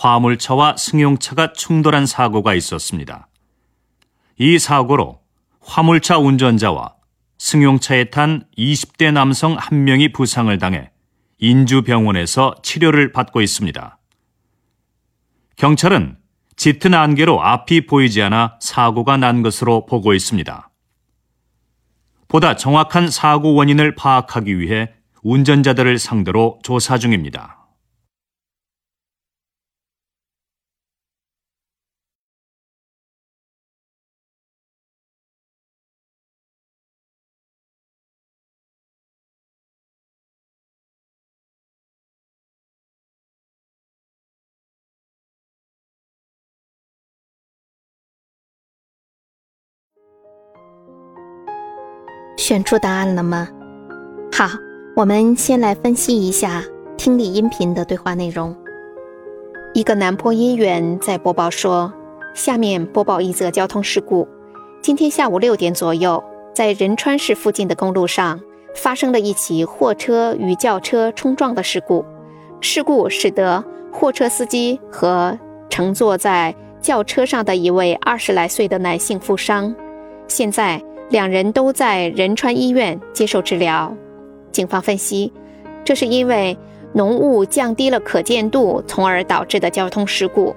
화물차와 승용차가 충돌한 사고가 있었습니다. 이 사고로 화물차 운전자와 승용차에 탄 20대 남성 한 명이 부상을 당해 인주병원에서 치료를 받고 있습니다. 경찰은 짙은 안개로 앞이 보이지 않아 사고가 난 것으로 보고 있습니다. 보다 정확한 사고 원인을 파악하기 위해 운전자들을 상대로 조사 중입니다. 选出答案了吗？好，我们先来分析一下听力音频的对话内容。一个男播音员在播报说：“下面播报一则交通事故。今天下午六点左右，在仁川市附近的公路上发生了一起货车与轿车冲撞的事故。事故使得货车司机和乘坐在轿车上的一位二十来岁的男性负伤。现在。”两人都在仁川医院接受治疗。警方分析，这是因为浓雾降低了可见度，从而导致的交通事故。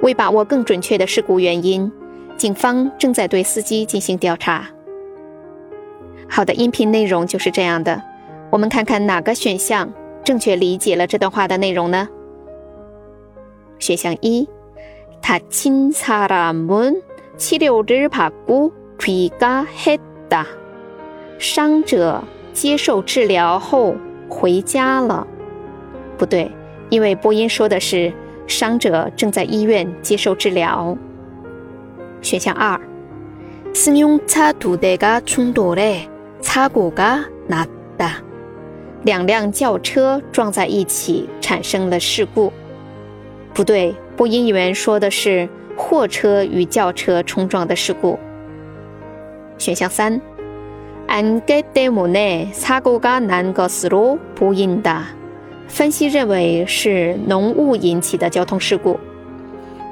为把握更准确的事故原因，警方正在对司机进行调查。好的，音频内容就是这样的。我们看看哪个选项正确理解了这段话的内容呢？选项一：다친사람은치료를받고 귀가했 다， 伤者接受治疗后回家了。不对，因为播音说的是伤者正在医院接受治疗。选项二，승용차두대가충돌해사고가났 다， 两辆轿车撞在一起产生了事故。不对，播音员说的是货车与轿车冲撞的事故。 选项三，안개때문에사고가난것으로보인 다。 分析认为是浓雾引起的交通事故。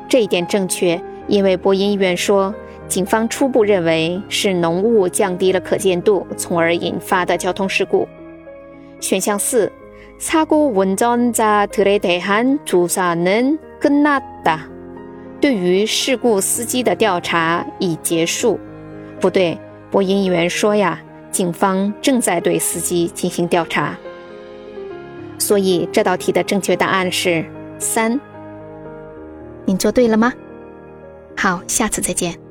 这一点正确，因为播音员说，警方初步认为是浓雾降低了可见度，从而引发的交通事故。选项四，사고운전자들에대한조사는끝났 다。 对于事故司机的调查已结束。 不对，播音员说呀，警方正在对司机进行调查。所以这道题的正确答案是三。您做对了吗？好，下次再见。